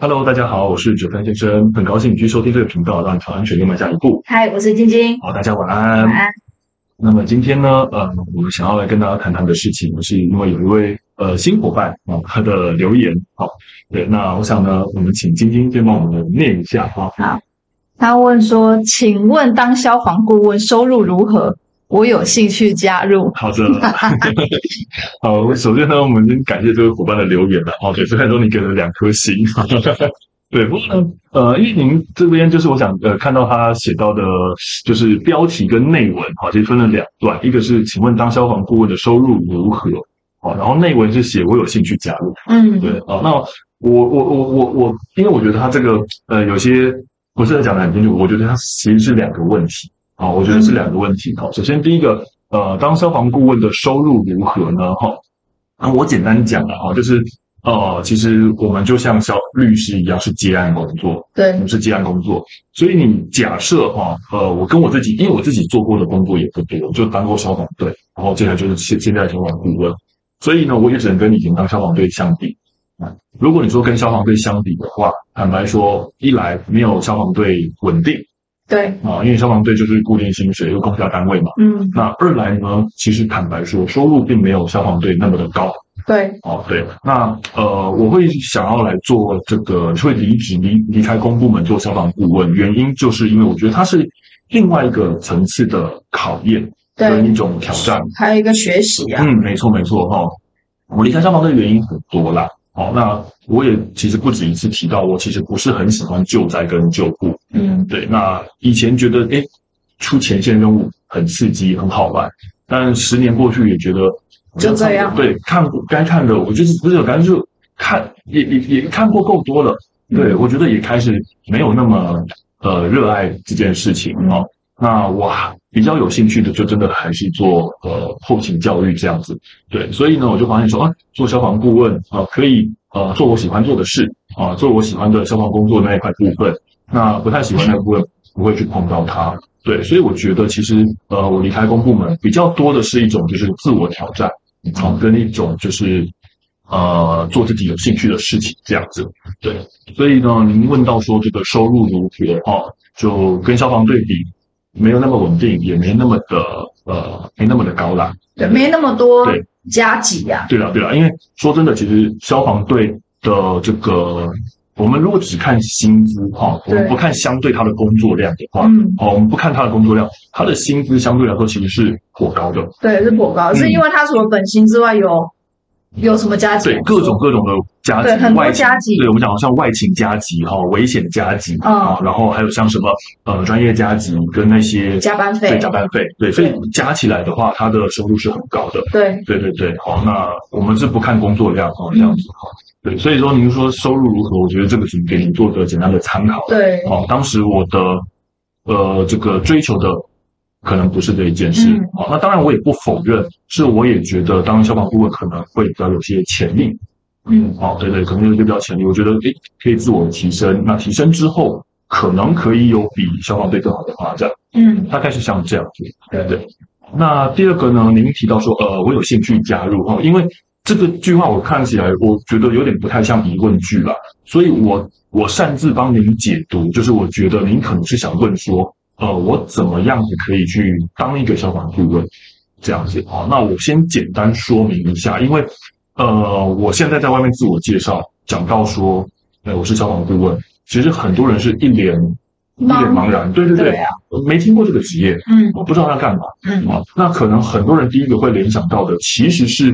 Hello，大家好，我是九分先生，很高兴你继续收听这个频道，让你朝安全又迈下一步。嗨，我是晶晶。好，大家晚安。晚安。那么今天呢，呃，我们想要来跟大家谈谈的事情，是因为有一位呃新伙伴啊，他的留言。好，对，那我想呢，我们请晶晶先帮我们念一下哈。好，他问说，请问当消防顾问收入如何？我有兴趣加入。好的，好，首先呢，我们先感谢这位伙伴的留言了。哦，对，虽然说你给了两颗星，对，不过呢，呃，因为您这边就是我想呃看到他写到的，就是标题跟内文，好，其实分了两段，一个是请问当消防顾问的收入如何？好，然后内文是写我有兴趣加入。嗯，对，好，那我我我我我，因为我觉得他这个呃有些不是在讲的很清楚，我觉得他其实是两个问题。好，我觉得是两个问题。哈，首先第一个，呃，当消防顾问的收入如何呢？哈，那我简单讲了哈，就是呃，其实我们就像小律师一样，是接案工作，对，我们是接案工作。所以你假设哈，呃，我跟我自己，因为我自己做过的工作也不多，就当过消防队，然后接下来就是现现在消防顾问，所以呢，我也只能跟以前当消防队相比。啊，如果你说跟消防队相比的话，坦白说，一来没有消防队稳定。对啊，因为消防队就是固定薪水，又公家单位嘛。嗯，那二来呢，其实坦白说，收入并没有消防队那么的高。对，哦，对，那呃，我会想要来做这个，会离职离离开公部门做消防顾问，原因就是因为我觉得它是另外一个层次的考验，跟一种挑战，还有一个学习啊。嗯，没错没错哈、哦，我离开消防队的原因很多啦。好，那我也其实不止一次提到，我其实不是很喜欢救灾跟救护。嗯，对。那以前觉得，哎，出前线任务很刺激，很好玩。但十年过去，也觉得就这样。对，看该看的，我就是不是有感觉，就看也也也看过够多了。对，我觉得也开始没有那么呃热爱这件事情哦。那我比较有兴趣的，就真的还是做呃后勤教育这样子。对，所以呢，我就发现说啊，做消防顾问啊，可以呃做我喜欢做的事啊，做我喜欢的消防工作那一块部分。那不太喜欢那部分，不会去碰到它。对，所以我觉得其实呃，我离开公部门比较多的是一种就是自我挑战啊，跟一种就是呃做自己有兴趣的事情这样子。对，所以呢，您问到说这个收入如何啊，就跟消防队比。没有那么稳定，也没那么的呃，没那么的高啦。对，没那么多加急呀。对了对了，因为说真的，其实消防队的这个，我们如果只看薪资哈，我们不看相对他的工作量的话，嗯，哦，我们不看他的工作量，他的薪资相对来说其实是颇高的。对，是颇高，嗯，是因为他除了本薪之外有。有什么加急？对，各种各种的加急，很多加急。对，我们讲像外勤加急哈，危险加急啊，然后还有像什么呃专业加急跟那些加班费，对加班费，对，所以加起来的话，他的收入是很高的。对，对对对，好，那我们是不看工作量哈，这样子哈。对，所以说您说收入如何，我觉得这个只给你做个简单的参考。对，好，当时我的呃这个追求的。可能不是这一件事，好、嗯，那当然我也不否认，是我也觉得当消防顾问可能会比较有些潜力，嗯，好，对对，可能有些比较潜力，我觉得诶可以自我提升，那提升之后可能可以有比消防队更好的发展，嗯，大概是像这样子，对对。那第二个呢，您提到说，呃，我有兴趣加入哈，因为这个句话我看起来我觉得有点不太像疑问句了，所以我我擅自帮您解读，就是我觉得您可能是想问说。呃，我怎么样子可以去当一个消防顾问？这样子啊？那我先简单说明一下，因为呃，我现在在外面自我介绍，讲到说，呃，我是消防顾问，其实很多人是一脸一脸茫然，对对对，对啊，没听过这个职业，嗯，我不知道他干嘛，嗯啊，那可能很多人第一个会联想到的其实是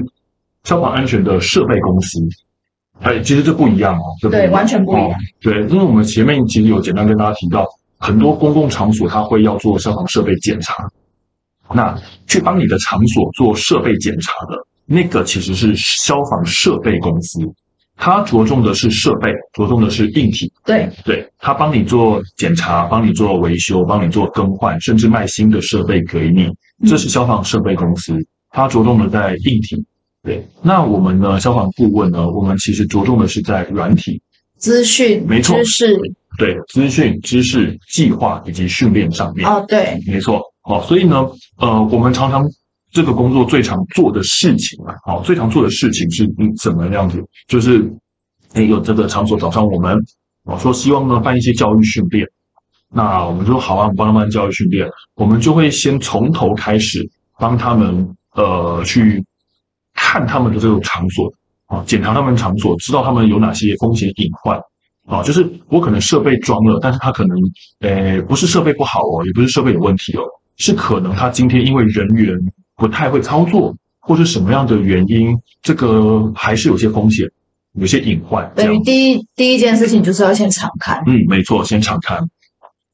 消防安全的设备公司，哎，其实这不一样哦，对不对，完全不一样，对，因为我们前面其实有简单跟大家提到。很多公共场所，它会要做消防设备检查，那去帮你的场所做设备检查的那个，其实是消防设备公司，它着重的是设备，着重的是硬体。对对，它帮你做检查，帮你做维修，帮你做更换，甚至卖新的设备给你，这是消防设备公司，它着重的在硬体。对，那我们呢，消防顾问呢，我们其实着重的是在软体。资讯，没错，知识，对，资讯、知识、计划以及训练上面。哦，对，没错。好，所以呢，呃，我们常常这个工作最常做的事情啊，好，最常做的事情是嗯怎么样子？就是哎，有这个场所找上我们，我说希望呢办一些教育训练。那我们说好啊，我们帮他们办教育训练，我们就会先从头开始帮他们呃去看他们的这种场所啊，检查他们场所，知道他们有哪些风险隐患啊。就是我可能设备装了，但是他可能呃不是设备不好哦，也不是设备有问题哦，是可能他今天因为人员不太会操作，或是什么样的原因，这个还是有些风险，有些隐患。等于第一第一件事情就是要先敞开。嗯，没错，先敞开。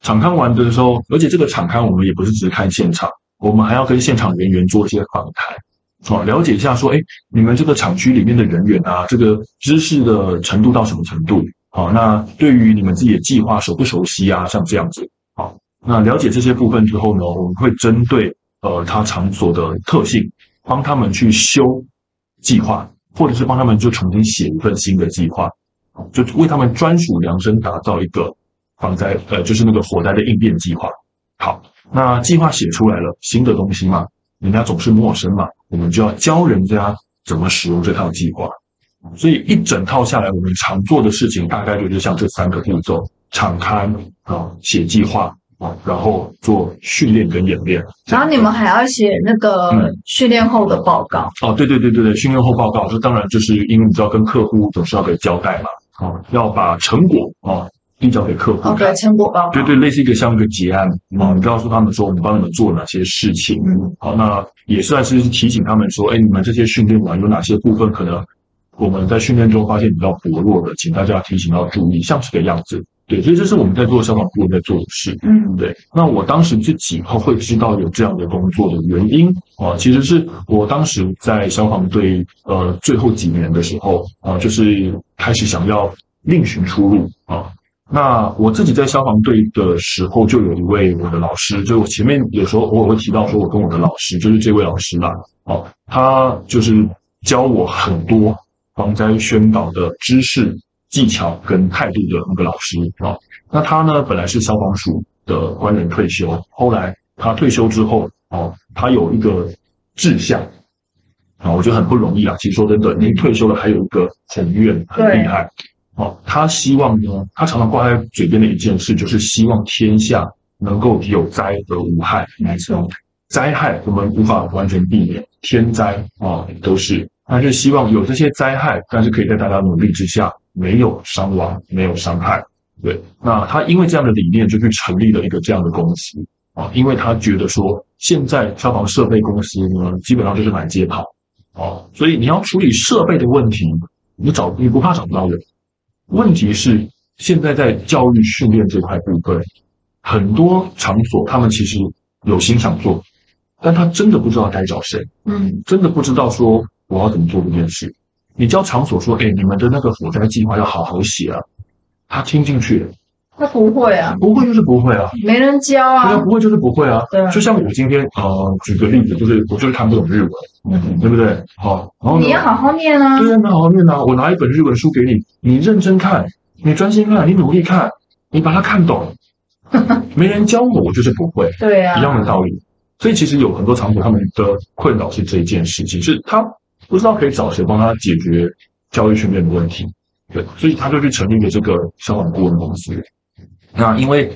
场勘完的时候，而且这个场勘我们也不是只看现场，我们还要跟现场人员做一些访谈，哦，了解一下说，哎，你们这个厂区里面的人员啊，这个知识的程度到什么程度？好，那对于你们自己的计划熟不熟悉啊？像这样子，好，那了解这些部分之后呢，我们会针对呃他场所的特性，帮他们去修计划，或者是帮他们就重新写一份新的计划，就为他们专属量身打造一个。防灾呃，就是那个火灾的应变计划。好，那计划写出来了，新的东西嘛，人家总是陌生嘛，我们就要教人家怎么使用这套计划。所以一整套下来，我们常做的事情大概就是像这三个步骤：敞开啊，写计划啊，然后做训练跟演练。然后你们还要写那个训练后的报告。嗯、哦，对对对对对，训练后报告，这当然就是因为你知道跟客户总是要给交代嘛，啊，要把成果啊。递交给客户，OK，成果报告，对对，类似一个像一个结案啊，你告诉他们说，我们帮你们做哪些事情，嗯，好，那也算是提醒他们说，哎，你们这些训练完有哪些部分可能我们在训练中发现比较薄弱的，请大家提醒要注意，像这个样子，对，所以这是我们在做消防顾问在做的事，嗯，对。那我当时自己会知道有这样的工作的原因啊，其实是我当时在消防队呃最后几年的时候啊，就是开始想要另寻出路啊。那我自己在消防队的时候，就有一位我的老师，就我前面有时候偶尔会提到说，我跟我的老师就是这位老师啦，哦，他就是教我很多防灾宣导的知识、技巧跟态度的那个老师啊。那他呢，本来是消防署的官人退休，后来他退休之后，哦，他有一个志向啊，我觉得很不容易啊。其实说真的，您退休了，还有一个宏愿，很厉害。哦，他希望呢，他常常挂在嘴边的一件事，就是希望天下能够有灾而无害。没错，灾害我们无法完全避免，天灾啊都是，但是希望有这些灾害，但是可以在大家努力之下，没有伤亡，没有伤害。对，那他因为这样的理念，就去成立了一个这样的公司啊，因为他觉得说，现在消防设备公司呢，基本上就是满街跑哦，所以你要处理设备的问题，你找你不怕找不到人。问题是，现在在教育训练这块部分，很多场所他们其实有心想做，但他真的不知道该找谁，嗯，真的不知道说我要怎么做这件事。你教场所说，哎，你们的那个火灾计划要好好写啊，他听进去了。他不会啊，不会就是不会啊，没人教啊，对啊，不会就是不会啊，对。啊，就像我今天呃，举个例子，就是我就是看不懂日文，嗯，对不对？好，然后你要好好念啊，对啊，要好好念啊，我拿一本日文书给你，你认真看，你专心看，你努力看，你把它看懂，没人教我，我就是不会，对啊，一样的道理。所以其实有很多场所他们的困扰是这一件事情，是他不知道可以找谁帮他解决教育训练的问题，对，所以他就去成立了这个消防顾问公司。那因为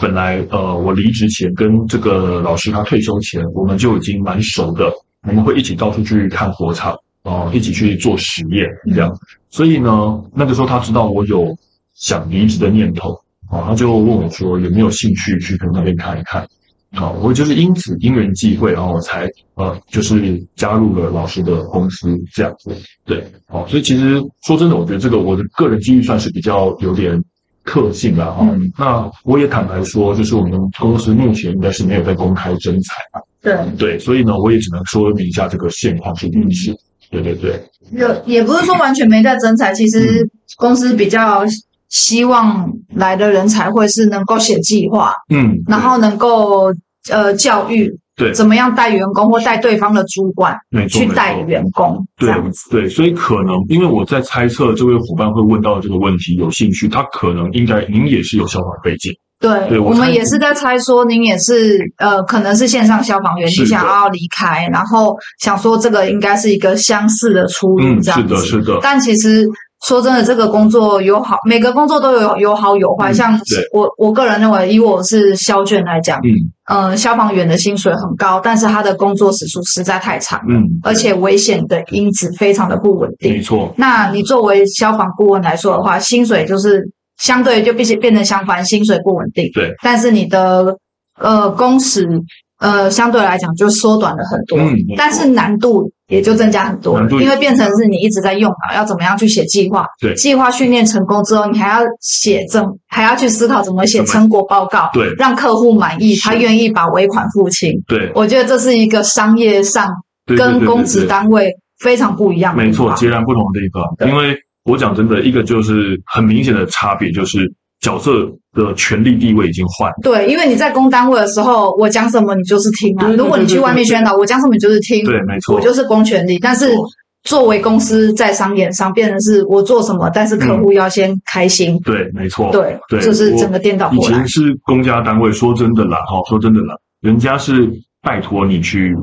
本来呃，我离职前跟这个老师他退休前，我们就已经蛮熟的，我们会一起到处去看火场，哦，一起去做实验这样。所以呢，那个时候他知道我有想离职的念头，哦，他就问我说有没有兴趣去跟那边看一看。好，我就是因此因缘际会，然后我才呃，就是加入了老师的公司这样子。对，好，所以其实说真的，我觉得这个我的个人机遇算是比较有点。特性了哈，嗯、那我也坦白说，就是我们公司目前应该是没有在公开征才啊。对对，所以呢，我也只能说明一下这个现况是如此。对对对，有也不是说完全没在征才，其实公司比较希望来的人才会是能够写计划，嗯，然后能够呃教育。对，怎么样带员工或带对方的主管去带员工？对对，所以可能因为我在猜测这位伙伴会问到这个问题有兴趣，他可能应该您也是有消防背景。对，对我，我们也是在猜说您也是呃，可能是线上消防员，你想要离开，然后想说这个应该是一个相似的出路，这样子。是的，是的。但其实说真的，这个工作有好，每个工作都有有好有坏。像我我个人认为，以我是消卷来讲，嗯，呃，消防员的薪水很高，但是他的工作时数实在太长，嗯，而且危险的因子非常的不稳定。没错。那你作为消防顾问来说的话，薪水就是相对就必须变成相反，薪水不稳定。对。但是你的呃工时呃相对来讲就缩短了很多，嗯，但是难度。也就增加很多，因为变成是你一直在用脑，要怎么样去写计划？对，计划训练成功之后，你还要写证，还要去思考怎么写成果报告，对，让客户满意，他愿意把尾款付清。对，我觉得这是一个商业上跟公职单位非常不一样的，没错，截然不同的地方。因为我讲真的，一个就是很明显的差别就是。角色的权力地位已经换了。对，因为你在公单位的时候，我讲什么你就是听啊。如果你去外面宣导，我讲什么你就是听。对，没错，我就是公权力。但是作为公司在商言商，变成是我做什么，但是客户要先开心。嗯、对，没错。对，对，就是整个颠倒过来。以前是公家单位，说真的啦，哈，说真的啦，人家是拜托你去。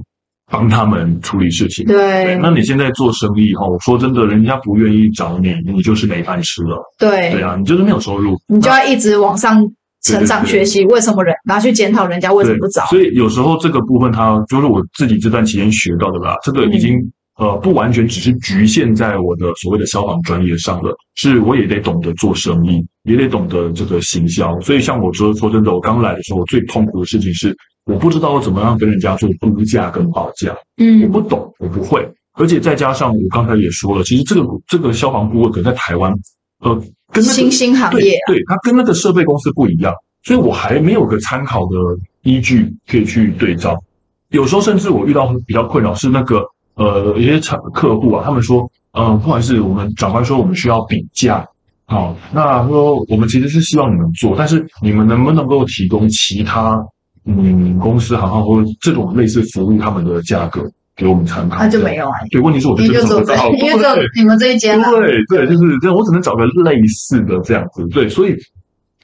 帮他们处理事情，对，对。那你现在做生意哈，说真的，人家不愿意找你，你就是没饭吃了。对，对啊，你就是没有收入，你就要一直往上成长学习。为什么人拿去检讨人家为什么不找？所以有时候这个部分，它就是我自己这段期间学到的啦。这个已经、嗯、呃不完全只是局限在我的所谓的消防专业上了，是我也得懂得做生意，也得懂得这个行销。所以像我说说真的，我刚来的时候，我最痛苦的事情是。我不知道我怎么样跟人家做估价跟报价，嗯，我不懂，我不会，而且再加上我刚才也说了，其实这个这个消防顾问可能在台湾，呃，跟那个新兴行业，对，对，它跟那个设备公司不一样，所以我还没有个参考的依据可以去对照。有时候甚至我遇到比较困扰是那个呃，一些产客户啊，他们说，嗯、呃，不好意思，我们长官说我们需要比价，好，那说我们其实是希望你们做，但是你们能不能够提供其他？嗯，公司好像或者这种类似服务，他们的价格给我们参考，那就没有啊。对，问题是我觉得找不到，因为这你们这一间，对对，就是这样，我只能找个类似的这样子。对，所以，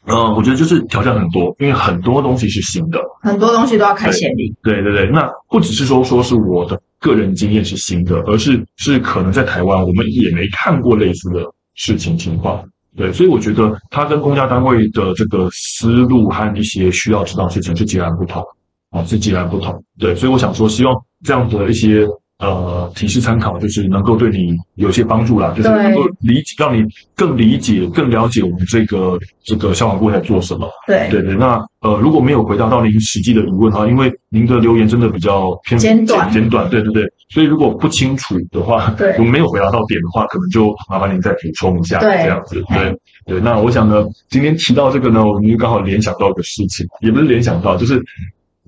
嗯、呃，我觉得就是挑战很多，因为很多东西是新的，很多东西都要开先例。对对对，那不只是说说是我的个人经验是新的，而是是可能在台湾我们也没看过类似的事情情况。对，所以我觉得他跟公家单位的这个思路和一些需要知道的事情是截然不同，啊，是截然不同。对，所以我想说，希望这样的一些。呃，提示参考就是能够对你有些帮助啦，就是能够理解，让你更理解、更了解我们这个这个消防部在做什么。对对对。那呃，如果没有回答到您实际的疑问哈，因为您的留言真的比较偏简短，简短，对对对。所以如果不清楚的话，对，我没有回答到点的话，可能就麻烦您再补充一下，对，这样子。对对。那我想呢，今天提到这个呢，我们就刚好联想到一个事情，也不是联想到，就是。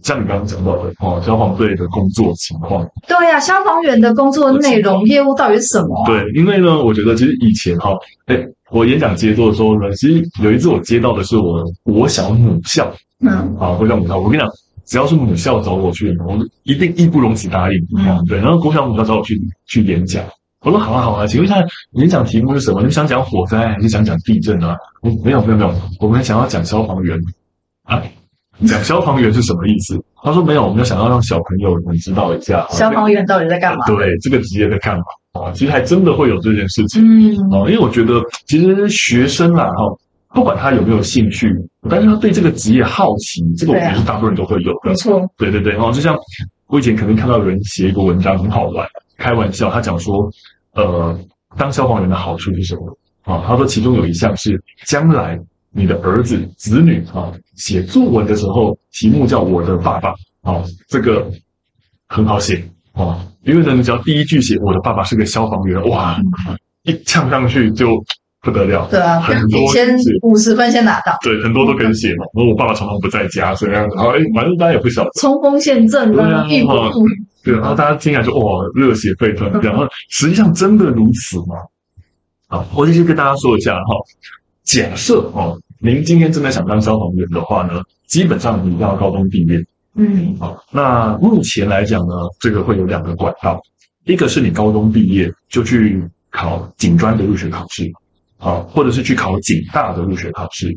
像你刚刚讲到的哦，消防队的工作情况。对呀、啊，消防员的工作内容、业务到底是什么、啊？对，因为呢，我觉得其实以前哈，哎，我演讲接座的时候呢，其实有一次我接到的是我国小母校，嗯，啊，国小母校，我跟你讲，只要是母校找我去，我一定义不容辞答应。嗯，对，然后国小母校找我去去演讲，我说好啊好啊，请问一下演讲题目是什么？你想讲火灾还是想讲地震啊？没有没有没有，我们想要讲消防员啊。讲消防员是什么意思？他说没有，我们就想要让小朋友们知道一下消防员到底在干嘛。对，这个职业在干嘛啊？其实还真的会有这件事情。嗯，啊，因为我觉得其实学生啊，哈，不管他有没有兴趣，但是他对这个职业好奇，这个我觉得是大部分人都会有的。没错，对对对，哦，就像我以前可能看到有人写一个文章很好玩，开玩笑，他讲说，呃，当消防员的好处是什么啊？他说其中有一项是将来。你的儿子、子女啊，写作文的时候，题目叫我的爸爸啊，这个很好写啊，因为呢，你只要第一句写我的爸爸是个消防员，哇，一呛上去就不得了。对啊，很多先五十分先拿到。对，很多都可以写嘛。然后我爸爸常常不在家，所以这样子。好，哎，反正大家也不晓得。冲锋陷阵啊，义不容辞。对，然后大家听起来就哇，热血沸腾。然后实际上真的如此吗？好，我继续跟大家说一下哈。假设哦，您今天真的想当消防员的话呢，基本上你要高中毕业。嗯，好，那目前来讲呢，这个会有两个管道，一个是你高中毕业就去考警专的入学考试，啊，或者是去考警大的入学考试，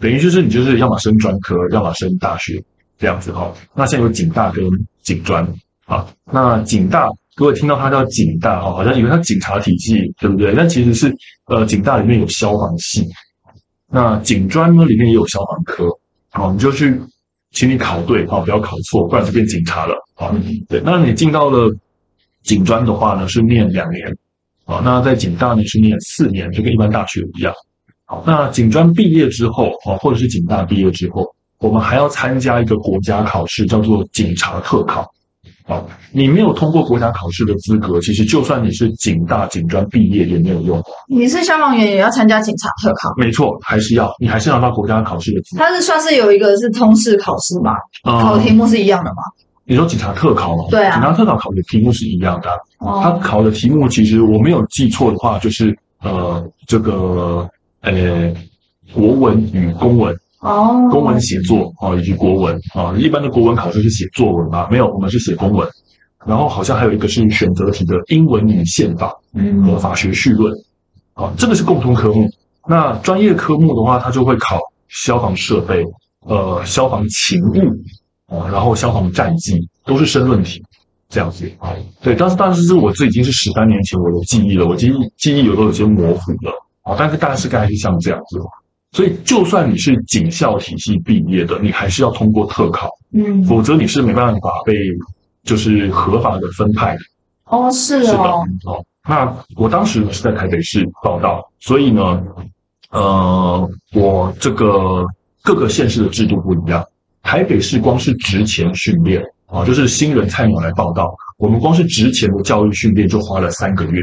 等于就是你就是要么升专科，要么升大学这样子哈。那现在有警大跟警专，啊，那警大各位听到它叫警大哈，好像以为它警察体系，对不对？但其实是呃，警大里面有消防系，那警专呢里面也有消防科，好，你就去，请你考对啊，不要考错，不然就变警察了啊。对，那你进到了警专的话呢，是念两年，啊，那在警大呢是念四年，就跟一般大学一样。好，那警专毕业之后啊，或者是警大毕业之后，我们还要参加一个国家考试，叫做警察特考。好，你没有通过国家考试的资格，其实就算你是警大、警专毕业也没有用。你是消防员也要参加警察特考？没错，还是要，你还是要拿到国家考试的资格。它是算是有一个是通识考试吗？嗯、考的题目是一样的吗？你说警察特考吗？对啊，警察特考考的题目是一样的。哦，他考的题目其实我没有记错的话，就是呃，这个呃，国文与公文。哦，公文写作啊，以及国文啊，一般的国文考试是写作文嘛？没有，我们是写公文。然后好像还有一个是选择题的英文与宪法，嗯，和法学绪论。啊，这个是共同科目。那专业科目的话，它就会考消防设备、呃，消防勤务啊，然后消防战绩都是申论题这样子啊。对，但是但是是我这已经是十三年前我的记忆了，我记忆记忆有都有些模糊了啊。但是大概是概是像这样子。所以，就算你是警校体系毕业的，你还是要通过特考，嗯，否则你是没办法被就是合法的分派的。哦，是哦，是的，哦。那我当时是在台北市报道，所以呢，呃，我这个各个县市的制度不一样。台北市光是职前训练啊，就是新人菜鸟来报道，我们光是职前的教育训练就花了三个月，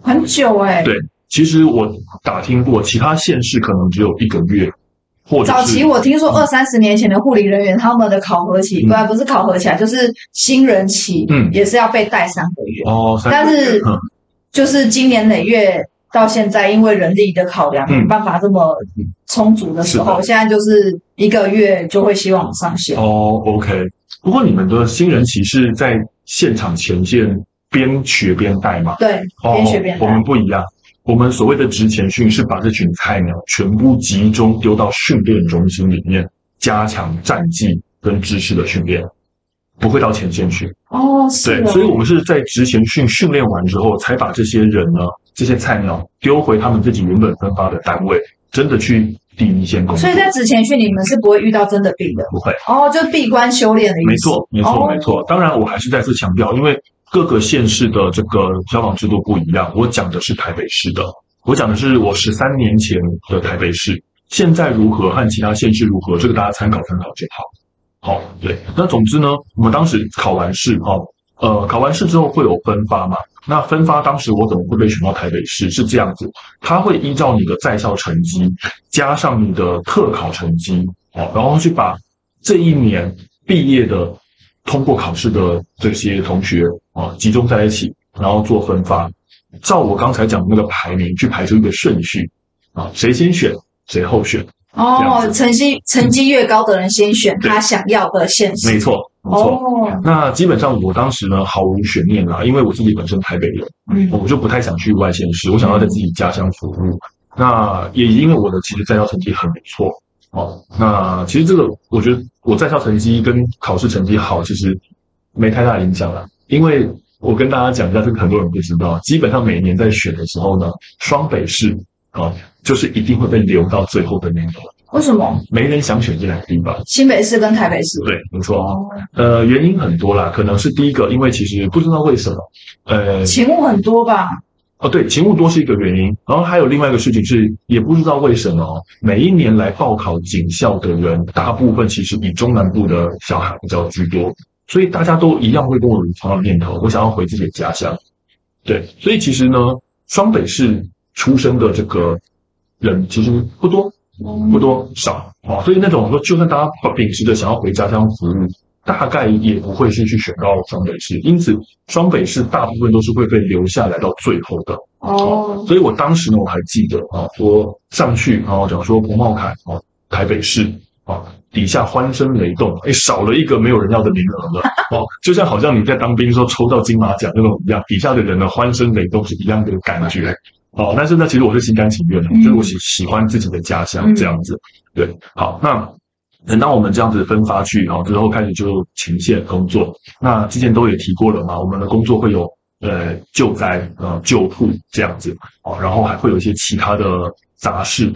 很久哎、欸。对。其实我打听过，其他县市可能只有一个月，或者早期我听说二三十年前的护理人员，他们的考核期，不、嗯、不是考核期啊，就是新人期，嗯，也是要被带三个月哦。但是、嗯、就是今年累月到现在，因为人力的考量，没办法这么充足的时候，嗯、现在就是一个月就会希望上线哦。OK，不过你们的新人期是在现场前线边学边带嘛？对，边学边带、哦。我们不一样。我们所谓的职前训是把这群菜鸟全部集中丢到训练中心里面，加强战绩跟知识的训练，不会到前线去。哦，是。对，所以我们是在职前训训练完之后，才把这些人呢，这些菜鸟丢回他们自己原本分发的单位，真的去第一线工作。所以在职前训你们是不会遇到真的病的，不会。哦，就闭关修炼的意思。没错，没错，没错。当然，我还是再次强调，因为。各个县市的这个消防制度不一样，我讲的是台北市的，我讲的是我十三年前的台北市，现在如何和其他县市如何，这个大家参考参考就好。好，对，那总之呢，我们当时考完试，哈，呃，考完试之后会有分发嘛？那分发当时我怎么会被选到台北市？是这样子，他会依照你的在校成绩加上你的特考成绩，好，然后去把这一年毕业的。通过考试的这些同学啊，集中在一起，然后做分发，照我刚才讲的那个排名去排出一个顺序啊，谁先选，谁后选。哦，成绩成绩越高的人先选他想要的县市。没错，没错。哦，那基本上我当时呢，毫无悬念啦，因为我自己本身台北人，嗯，我就不太想去外县市，我想要在自己家乡服务。那也因为我的其实在校成绩很不错。哦，那其实这个，我觉得我在校成绩跟考试成绩好，其实没太大影响啦。因为我跟大家讲一下，这个很多人不知道，基本上每年在选的时候呢，双北市啊，就是一定会被留到最后的那个。为什么？没人想选这两个地方，新北市跟台北市。对，没错。哦。呃，原因很多啦，可能是第一个，因为其实不知道为什么，呃，勤务很多吧。哦，对，勤务多是一个原因，然后还有另外一个事情是，也不知道为什么，每一年来报考警校的人，大部分其实以中南部的小孩比较居多，所以大家都一样会跟我有同样的念头，我想要回自己的家乡。对，所以其实呢，双北市出生的这个人其实不多，不多少啊，所以那种说，就算大家秉持着想要回家乡服务。大概也不会是去选到双北市，因此双北市大部分都是会被留下来到最后的哦。所以我当时呢，我还记得啊，说上去然后讲说彭茂凯啊，台北市啊，底下欢声雷动，哎，少了一个没有人要的名额了哦，就像好像你在当兵的时候抽到金马奖那种一样，底下的人的欢声雷动是一样的感觉哦。但是呢，其实我是心甘情愿的，就是我喜喜欢自己的家乡这样子。对，好，那。等到我们这样子分发去，然后之后开始就前线工作。那之前都也提过了嘛，我们的工作会有呃救灾呃救护这样子哦，然后还会有一些其他的杂事。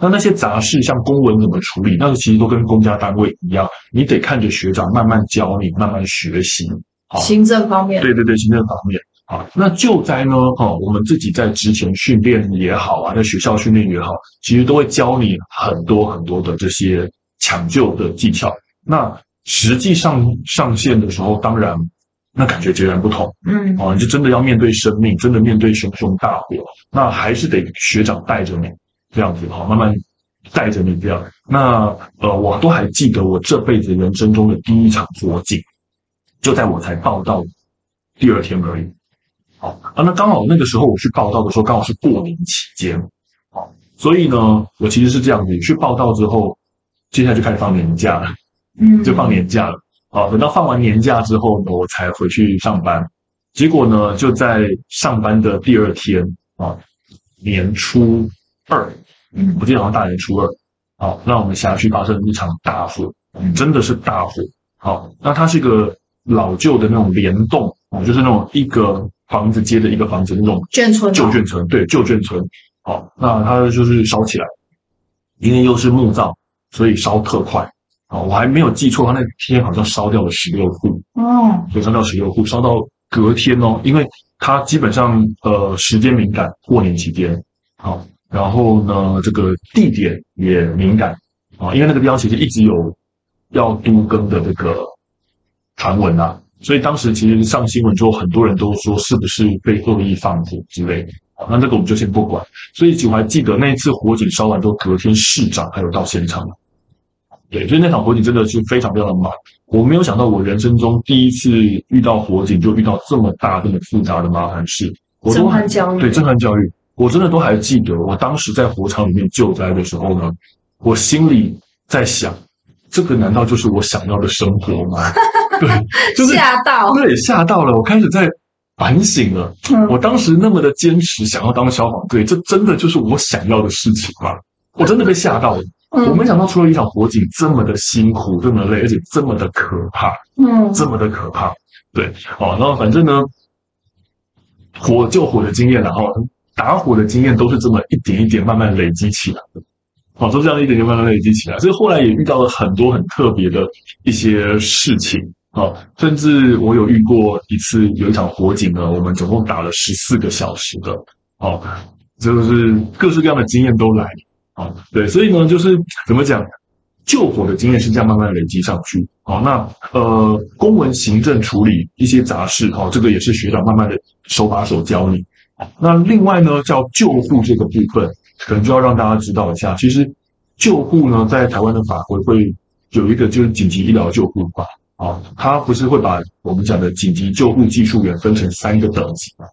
那那些杂事像公文怎么处理，那个其实都跟公家单位一样，你得看着学长慢慢教你，慢慢学习。好行政方面，对对对，行政方面。啊，那救灾呢？哦，我们自己在之前训练也好啊，在学校训练也好，其实都会教你很多很多的这些抢救的技巧。那实际上上线的时候，当然那感觉截然不同。嗯，哦，你就真的要面对生命，真的面对熊熊大火，那还是得学长带着你这样子，好，慢慢带着你这样。那呃，我都还记得我这辈子人生中的第一场火警，就在我才报道第二天而已。好啊，那刚好那个时候我去报道的时候，刚好是过年期间，好，所以呢，我其实是这样子，去报道之后，接下来就开始放年假了，嗯，就放年假了。好，等到放完年假之后呢，我才回去上班。结果呢，就在上班的第二天啊，年初二，嗯，我记得好像大年初二，好，那我们辖区发生一场大火，真的是大火。好，那它是一个老旧的那种联动，哦，就是那种一个。房子接着一个房子那种眷村，旧眷村，对，旧眷村。好，那它就是烧起来，因为又是木造，所以烧特快。啊，我还没有记错，它那天好像烧掉了十六户。哦，就烧掉十六户，烧到隔天哦，因为它基本上呃时间敏感，过年期间。好，然后呢，这个地点也敏感啊，因为那个地方其实一直有要都更的这个传闻啊。所以当时其实上新闻之后，很多人都说是不是被恶意放火之类的。那这个我们就先不管。所以我还记得那一次火警烧完之后，隔天市长还有到现场。对，所以那场火警真的是非常非常的猛。我没有想到我人生中第一次遇到火警就遇到这么大、这么复杂的麻烦事。震撼教育。对，震撼教育，我真的都还记得。我当时在火场里面救灾的时候呢，我心里在想，这个难道就是我想要的生活吗？对，就是吓到，对，吓到了。我开始在反省了。嗯，我当时那么的坚持想要当消防队，这真的就是我想要的事情吗？我真的被吓到了。嗯，我没想到出了一场火警这么的辛苦，这么累，而且这么的可怕。嗯，这么的可怕。对，好，然后反正呢，火救火的经验，然后打火的经验，都是这么一点一点慢慢累积起来的。好，就这样一点点慢慢累积起来，所以后来也遇到了很多很特别的一些事情。哦，甚至我有遇过一次，有一场火警呢，我们总共打了十四个小时的，哦，就是各式各样的经验都来，啊，对，所以呢，就是怎么讲，救火的经验是这样慢慢累积上去，好，那呃，公文行政处理一些杂事，哦，这个也是学长慢慢的手把手教你，那另外呢，叫救护这个部分，可能就要让大家知道一下，其实救护呢，在台湾的法规会有一个就是紧急医疗救护法。啊，他不是会把我们讲的紧急救护技术员分成三个等级吗？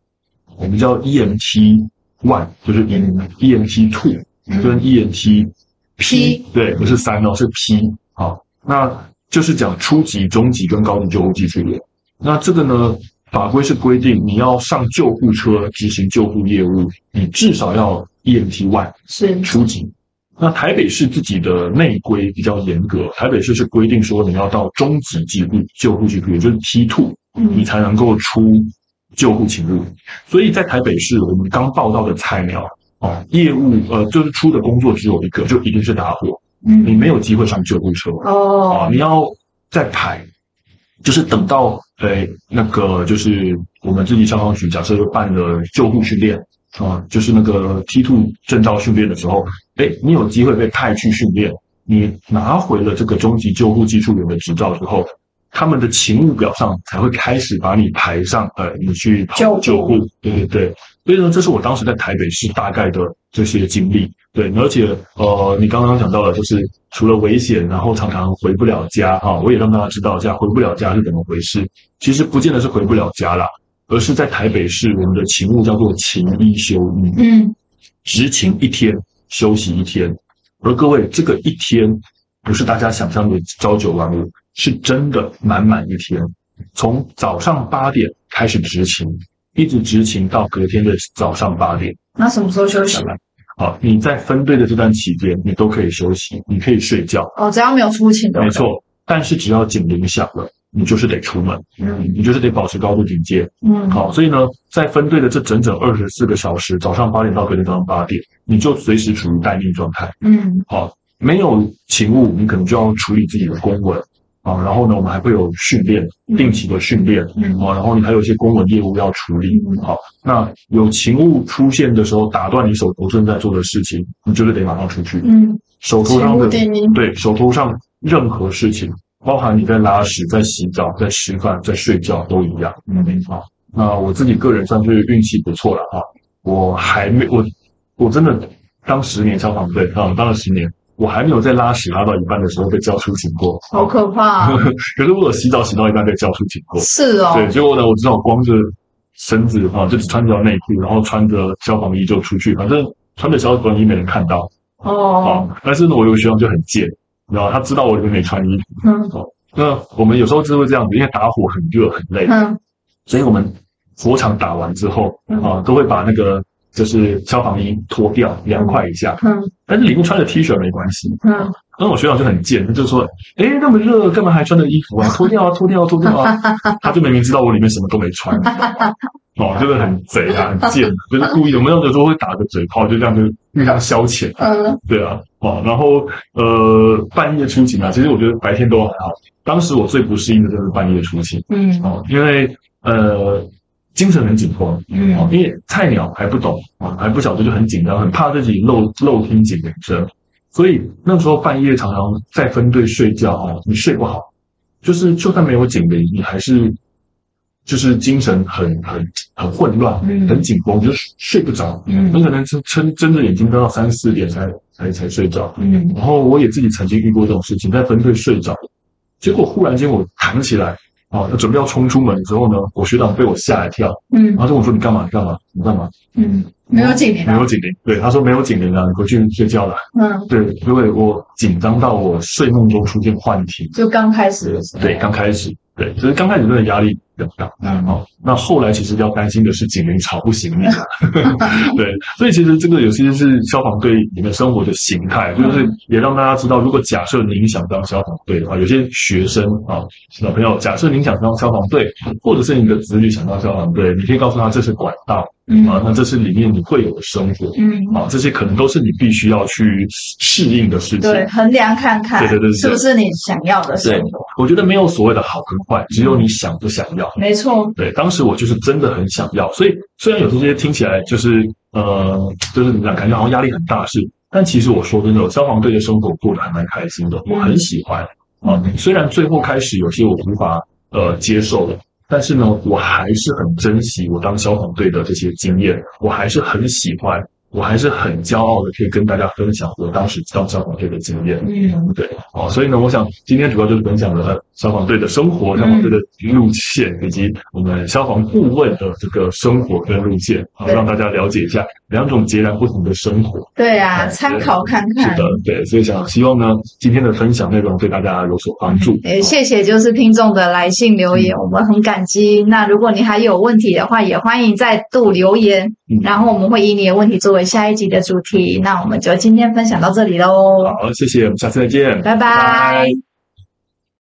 我们叫 EMT one，就是 EMT two 跟 EMT P，对，不是三哦，是 P。好，那就是讲初级、中级跟高级救护技术员。那这个呢，法规是规定你要上救护车执行救护业务，你至少要 EMT one，是初级。那台北市自己的内规比较严格，台北市是规定说你要到中级级别救护级别，也就是 T two，你才能够出救护勤务。所以在台北市，我们刚报道的菜鸟哦，业务呃就是出的工作只有一个，就一定是打火，嗯，你没有机会上救护车哦，啊，你要再排，就是等到诶那个就是我们自己消防局假设办了救护训练。啊，就是那个 T two 证照训练的时候，哎，你有机会被派去训练，你拿回了这个中级救护技术员的执照之后，他们的勤务表上才会开始把你排上，呃，你去跑救护，对对对。所以呢，这是我当时在台北市大概的这些经历。对，而且呃，你刚刚讲到了，就是除了危险，然后常常回不了家，哈，我也让大家知道一下回不了家是怎么回事。其实不见得是回不了家啦。而是在台北市，我们的勤务叫做勤一休一，嗯，执勤一天，休息一天。而各位，这个一天不是大家想象的朝九晚五，是真的满满一天。从早上八点开始执勤，一直执勤到隔天的早上八点。那什么时候休息？好，你在分队的这段期间，你都可以休息，你可以睡觉。哦，只要没有出勤的。没错，但是只要警铃响了。你就是得出门，嗯，你就是得保持高度警戒，嗯，好，所以呢，在分队的这整整二十四个小时，早上八点到隔天早上八点，你就随时处于待命状态，嗯，好，没有勤务，你可能就要处理自己的公文。啊，然后呢，我们还会有训练，定期的训练，嗯，啊，然后你还有一些公文业务要处理，嗯，好，那有勤务出现的时候，打断你手头正在做的事情，你就是得马上出去，嗯，手头上的对手头上任何事情，包含你在拉屎、在洗澡、在吃饭、在睡觉都一样，嗯，好，那我自己个人算是运气不错了哈，我还没我我真的当十年消防队啊，当了十年。我还没有在拉屎拉到一半的时候被叫出警过，好可怕、啊！可是我有洗澡洗到一半被叫出警过，是哦。对，结果呢，我只好光着身子啊，就只穿着内裤，然后穿着消防衣就出去，反正穿着消防衣没人看到哦。但是呢，我有个学长就很贱，你知道，他知道我里面没穿衣服。嗯。哦，那我们有时候就会这样子，因为打火很热很累，嗯，所以我们火场打完之后啊，都会把那个。就是消防衣脱掉，凉快一下。嗯，但是里面穿着 T 恤没关系。嗯，那我学长就很贱，他就说：“哎，那么热，干嘛还穿着衣服啊？脱掉啊，脱掉啊，脱掉啊！”他就明明知道我里面什么都没穿。哦，就是很贼啊，很贱，就是故意的。我们有时候会打个嘴炮，就这样就互相消遣。嗯，对啊。哦，然后呃，半夜出勤啊，其实我觉得白天都还好。当时我最不适应的就是半夜出勤。嗯，哦，因为呃。精神很紧绷，嗯，因为菜鸟还不懂啊，还不晓得就很紧张，很怕自己漏漏听警铃声，所以那时候半夜常常在分队睡觉啊，你睡不好，就是就算没有警铃，你还是就是精神很很很混乱，很紧绷，就是睡不着，嗯，很可能撑撑睁着眼睛都要三四点才才才睡着，嗯，然后我也自己曾经遇过这种事情，在分队睡着，结果忽然间我弹起来。哦，准备要冲出门的时候呢，我学长被我吓一跳，嗯，然后跟我说：“你干嘛？你干嘛？你干嘛？”嗯，没有警铃，没有警铃。对，他说没有警铃啊，你回去睡觉了。嗯，对，因为我紧张到我睡梦中出现幻听，就刚开始的时候，对，刚开始，对，就是刚开始那个压力比较大。嗯，哦，那后来其实要担心的是警铃吵不醒你。对，所以其实这个有些是消防队里面生活的形态，就是也让大家知道，如果假设您想当消防队的话，有些学生啊，小朋友，假设您想当消防队，或者是你的子女想当消防队，你可以告诉他这是管道。嗯啊，那这是里面你会有的生活，嗯，啊，这些可能都是你必须要去适应的事情，对，衡量看看，对对对，是不是你想要的生活？我觉得没有所谓的好跟坏，只有你想不想要。没错，对，当时我就是真的很想要，所以虽然有这些听起来就是呃，就是怎么讲，感觉好像压力很大是，但其实我说真的，消防队的生活过得还蛮开心的，我很喜欢啊。虽然最后开始有些我无法呃接受的。但是呢，我还是很珍惜我当消防队的这些经验，我还是很喜欢，我还是很骄傲的，可以跟大家分享我当时当消防队的经验。嗯，对，哦，所以呢，我想今天主要就是分享了消防队的生活、消防队的路线，以及我们消防顾问的这个生活跟路线，好，让大家了解一下两种截然不同的生活。对啊，参考看看。是的，对，所以想希望呢，今天的分享内容对大家有所帮助。也谢谢就是听众的来信留言，我们很感激。那如果你还有问题的话，也欢迎再度留言，然后我们会以你的问题作为下一集的主题。那我们就今天分享到这里喽。好，谢谢，我们下次再见，拜拜。